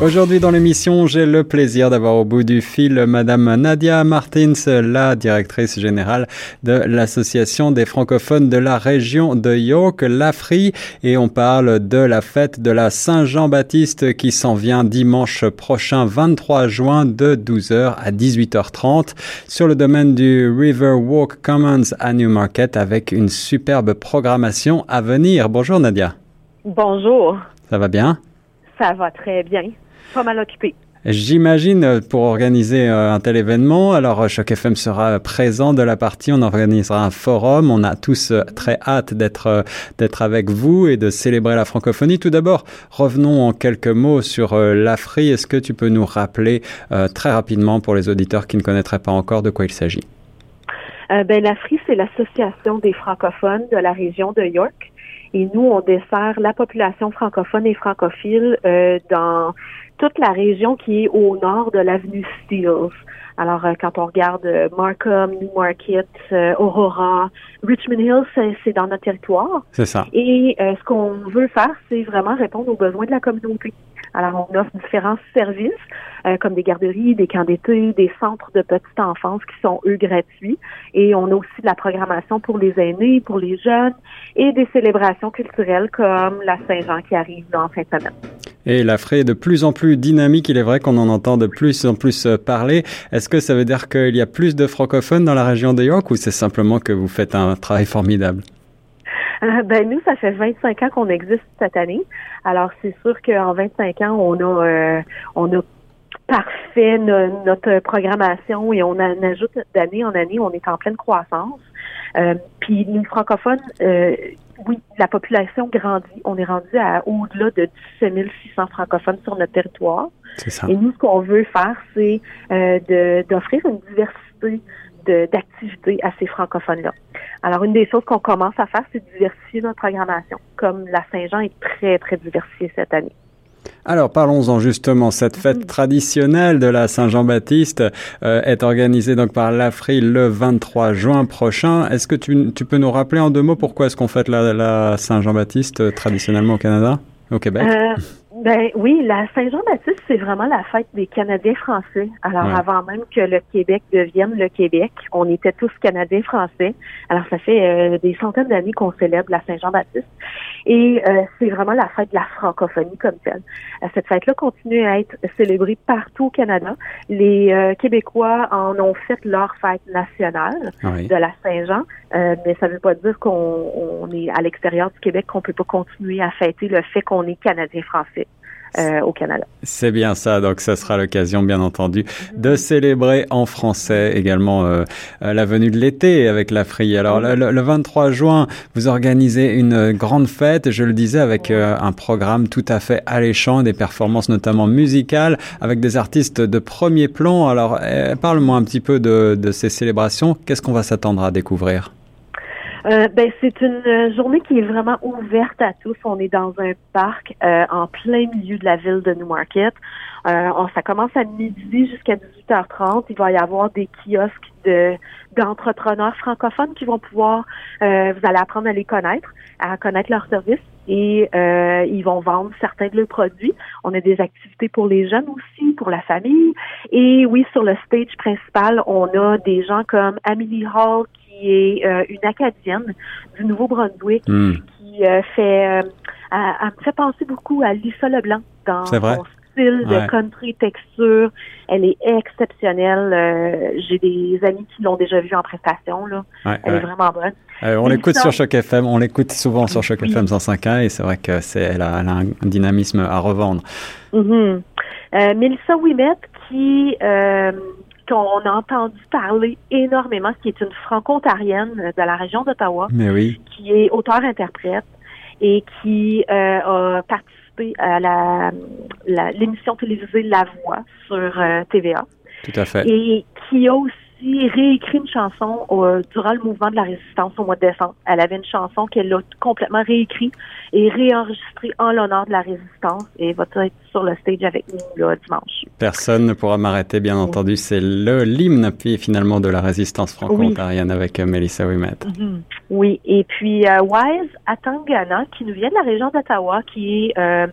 Aujourd'hui dans l'émission, j'ai le plaisir d'avoir au bout du fil Madame Nadia Martins, la directrice générale de l'Association des francophones de la région de York, l'AFRI, et on parle de la fête de la Saint-Jean-Baptiste qui s'en vient dimanche prochain 23 juin de 12h à 18h30 sur le domaine du River Walk Commons à Newmarket avec une superbe programmation à venir. Bonjour Nadia. Bonjour. Ça va bien? Ça va très bien pas mal occupé. J'imagine euh, pour organiser euh, un tel événement, alors euh, Choc FM sera présent de la partie, on organisera un forum, on a tous très hâte d'être d'être avec vous et de célébrer la francophonie. Tout d'abord, revenons en quelques mots sur l'AFRI. Est-ce que tu peux nous rappeler très rapidement pour les auditeurs qui ne connaîtraient pas encore de quoi il s'agit? ben, l'AFRI, c'est l'Association des francophones de la région de York. Et nous, on dessert la population francophone et francophile dans toute la région qui est au nord de l'avenue Steeles. Alors, euh, quand on regarde euh, Markham, Newmarket, euh, Aurora, Richmond Hill, c'est dans notre territoire. C'est ça. Et ce qu'on veut faire, c'est vraiment répondre aux besoins de la communauté. Alors, on offre différents services, comme des garderies, des camps d'été, des centres de petite enfance qui sont, eux, gratuits. Et on a aussi de la programmation pour les aînés, pour les jeunes, et des célébrations culturelles comme la Saint-Jean qui arrive dans en fin de semaine. Et la est de plus en plus dynamique. Il est vrai qu'on en entend de plus en plus euh, parler. Est-ce que ça veut dire qu'il y a plus de francophones dans la région de York ou c'est simplement que vous faites un travail formidable? Euh, ben nous, ça fait 25 ans qu'on existe cette année. Alors c'est sûr qu'en 25 ans, on a euh, on a parfait notre programmation et on en ajoute d'année en année, on est en pleine croissance. Euh, puis les francophones, euh, oui, la population grandit. On est rendu à au-delà de 17 600 francophones sur notre territoire. Ça. Et nous, ce qu'on veut faire, c'est euh, d'offrir une diversité d'activités à ces francophones-là. Alors, une des choses qu'on commence à faire, c'est diversifier notre programmation. Comme la Saint-Jean est très, très diversifiée cette année. Alors parlons-en justement. Cette fête traditionnelle de la Saint-Jean-Baptiste euh, est organisée donc par l'Afri le 23 juin prochain. Est-ce que tu, tu, peux nous rappeler en deux mots pourquoi est-ce qu'on fête la, Saint-Jean-Baptiste euh, traditionnellement au Canada, au Québec? Euh, ben oui, la Saint-Jean-Baptiste, c'est vraiment la fête des Canadiens français. Alors avant même que le Québec devienne le Québec, on était tous Canadiens français. Alors ça fait euh, des centaines d'années qu'on célèbre la Saint-Jean-Baptiste. Et euh, c'est vraiment la fête de la francophonie comme telle. Euh, cette fête-là continue à être célébrée partout au Canada. Les Québécois en ont fait leur fête nationale de la Saint-Jean, mais ça ne veut pas dire qu'on est à l'extérieur du Québec qu'on peut pas continuer à fêter le fait qu'on est Canadien français. Euh, au Canada. C'est bien ça, donc ça sera l'occasion, bien entendu, de célébrer en français également euh, euh, la venue de l'été avec la Frie. Alors le, 23 juin, vous organisez une grande fête, je le disais, avec un programme tout à fait alléchant, des performances notamment musicales, avec des artistes de premier plan. Alors parle-moi un petit peu de, de ces célébrations, qu'est-ce qu'on va s'attendre à découvrir? Euh, ben, c'est une euh, journée qui est vraiment ouverte à tous. On est dans un parc euh, en plein milieu de la ville de Newmarket. Euh, on, ça commence à midi jusqu'à 18h30. Il va y avoir des kiosques de d'entrepreneurs francophones qui vont pouvoir, vous allez apprendre à les connaître, à connaître leurs services et ils vont vendre certains de leurs produits. On a des activités pour les jeunes aussi, pour la famille. Et oui, sur le stage principal, on a des gens comme Amelie Hall qui est euh, une acadienne du Nouveau-Brunswick hmm. qui euh, fait, euh, elle, me fait penser beaucoup à Lisa Leblanc dans son style de country texture. Elle est exceptionnelle. J'ai des amis qui l'ont déjà vue en prestation. Là. elle est vraiment bonne. on l'écoute sur Choc FM, on l'écoute souvent sur Choc FM 105.1 et c'est vrai que c'est elle a, un dynamisme à revendre. Mm Melissa Wimet qui qu'on a entendu parler énormément, qui est une franco-ontarienne de la région d'Ottawa, oui. qui est auteur-interprète et qui euh, a participé à la, l'émission télévisée La Voix sur euh, TVA. Tout à fait. Et qui a aussi aussi réécrit une chanson euh, durant le mouvement de la résistance au mois de décembre. Elle avait une chanson qu'elle a complètement réécrite et réenregistrée en l'honneur de la résistance et va être sur le stage avec nous là, dimanche? Personne ne pourra m'arrêter, bien entendu. C'est le l'hymne puis finalement de la résistance franco-ontarienne avec euh, Melissa Wimet. Mm-hmm. Oui, et puis euh, Wise Atangana, qui nous vient de la région d'Ottawa, qui est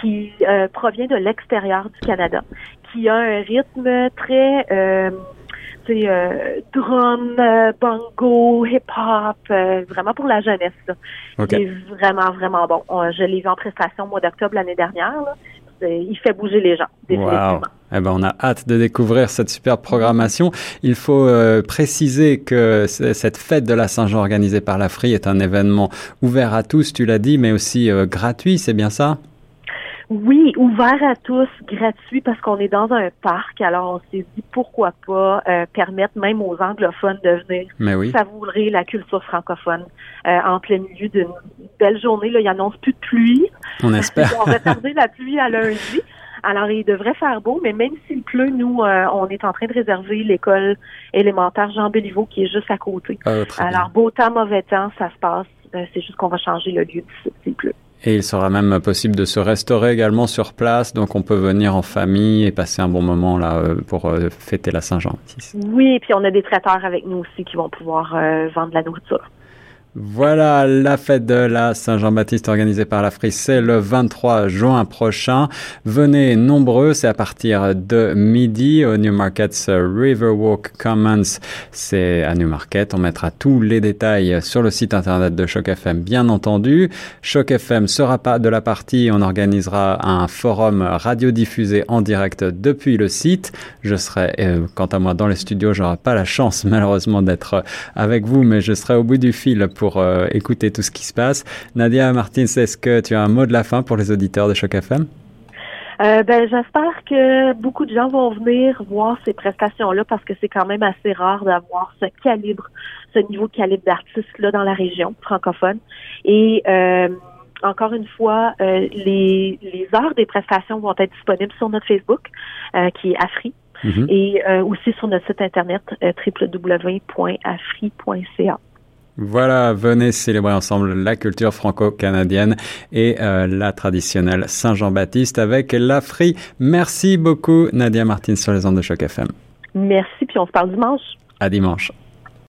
qui provient de l'extérieur du Canada, qui a un rythme très euh, euh, drum, euh, bongo, hip-hop, euh, vraiment pour la jeunesse. Il est vraiment, vraiment bon. je l'ai vu en prestation au mois d'octobre l'année dernière. Il fait bouger les gens, définitivement. Eh ben, on a hâte de découvrir cette superbe programmation. Il faut préciser que cette fête de la Saint-Jean organisée par la FRI est un événement ouvert à tous, tu l'as dit, mais aussi gratuit, c'est bien ça? Oui, ouvert à tous, gratuit parce qu'on est dans un parc. Alors on s'est dit pourquoi pas euh, permettre même aux anglophones de venir savourer la culture francophone euh, en plein milieu d'une belle journée. Là, il annonce plus de pluie. On espère. on va retarder la pluie à lundi. Alors, il devrait faire beau, mais même s'il pleut, nous, euh, on est en train de réserver l'école élémentaire Jean Béliveau qui est juste à côté. Ah, Alors, beau temps, mauvais temps, ça se passe. C'est juste qu'on va changer le lieu s'il pleut. Et il sera même possible de se restaurer également sur place, donc on peut venir en famille et passer un bon moment là euh, pour euh, fêter la Saint-Jean. Oui, et puis on a des traiteurs avec nous aussi qui vont pouvoir euh, vendre la nourriture. Voilà, la fête de la Saint-Jean-Baptiste organisée par la Frise, c'est le 23 juin prochain. Venez nombreux, c'est à partir de midi au Newmarket's Riverwalk Commons. C'est à Newmarket. On mettra tous les détails sur le site internet de Choc FM, bien entendu. Choc FM sera pas de la partie. On organisera un forum radiodiffusé en direct depuis le site. Je serai, euh, quant à moi, dans les studios. J'aurai pas la chance, malheureusement, d'être avec vous, mais je serai au bout du fil pour pour euh, écouter tout ce qui se passe. Nadia Martins, est-ce que tu as un mot de la fin pour les auditeurs de Choc FM? Euh, ben, j'espère que beaucoup de gens vont venir voir ces prestations-là parce que c'est quand même assez rare d'avoir ce calibre, ce niveau de calibre d'artistes-là dans la région francophone. Et euh, encore une fois, les, les heures des prestations vont être disponibles sur notre Facebook, qui est Afri, mm-hmm. et aussi sur notre site internet www.afri.ca. Voilà, venez célébrer ensemble la culture franco-canadienne et euh, la traditionnelle Saint-Jean-Baptiste avec l'Afri. Merci beaucoup Nadia Martin sur les ondes de Choc FM. Merci, puis on se parle dimanche. À dimanche.